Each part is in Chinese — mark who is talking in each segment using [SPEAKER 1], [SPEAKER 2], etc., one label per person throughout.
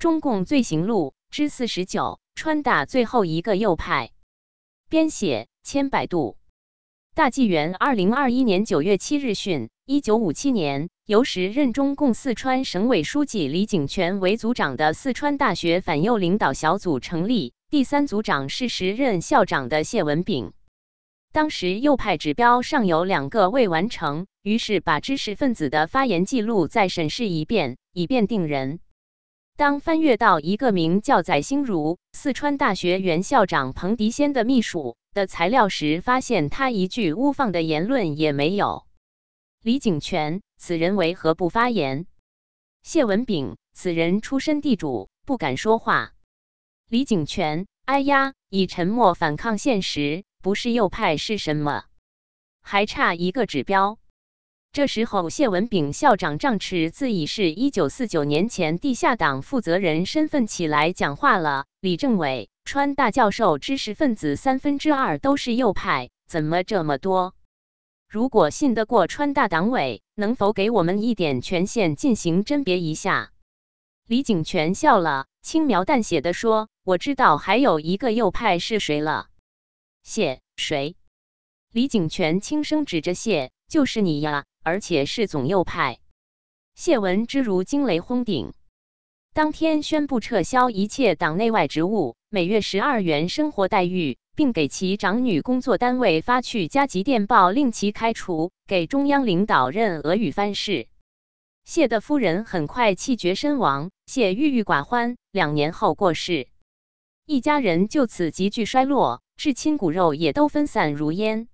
[SPEAKER 1] 中共罪行录之四十九，川大最后一个右派。编写：千百度。大纪元二零二一年九月七日讯：一九五七年，由时任中共四川省委书记李井泉为组长的四川大学反右领导小组成立，第三组长是时任校长的谢文炳。当时右派指标尚有两个未完成，于是把知识分子的发言记录再审视一遍，以便定人。当翻阅到一个名叫载兴如（四川大学原校长彭迪先的秘书）的材料时，发现他一句污放的言论也没有。李景全，此人为何不发言？谢文炳，此人出身地主，不敢说话。李景全，哎呀，以沉默反抗现实。不是右派是什么？还差一个指标。这时候，谢文炳校长仗持自以是一九四九年前地下党负责人身份起来讲话了。李政委，川大教授知识分子三分之二都是右派，怎么这么多？如果信得过川大党委，能否给我们一点权限进行甄别一下？李景全笑了，轻描淡写的说：“我知道还有一个右派是谁了。”谢谁？李景全轻声指着谢：“就是你呀，而且是总右派。”谢文之如惊雷轰顶，当天宣布撤销一切党内外职务，每月十二元生活待遇，并给其长女工作单位发去加急电报，令其开除，给中央领导任俄语翻译。谢的夫人很快气绝身亡，谢郁郁寡欢，两年后过世，一家人就此急剧衰落。至亲骨肉也都分散如烟。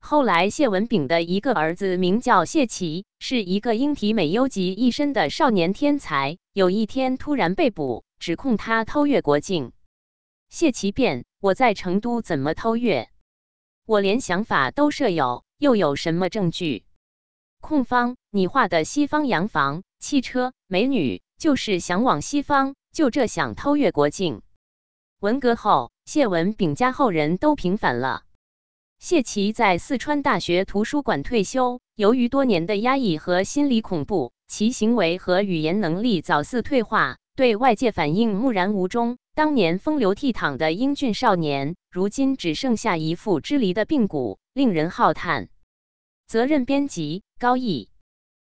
[SPEAKER 1] 后来，谢文炳的一个儿子名叫谢奇，是一个英体美优集一身的少年天才。有一天突然被捕，指控他偷越国境。谢奇辩：“我在成都怎么偷越？我连想法都设有，又有什么证据？”控方：“你画的西方洋房、汽车、美女，就是想往西方，就这想偷越国境。”文革后。谢文炳家后人都平反了。谢奇在四川大学图书馆退休，由于多年的压抑和心理恐怖，其行为和语言能力早似退化，对外界反应木然无中。当年风流倜傥的英俊少年，如今只剩下一副支离的病骨，令人浩叹。责任编辑：高毅。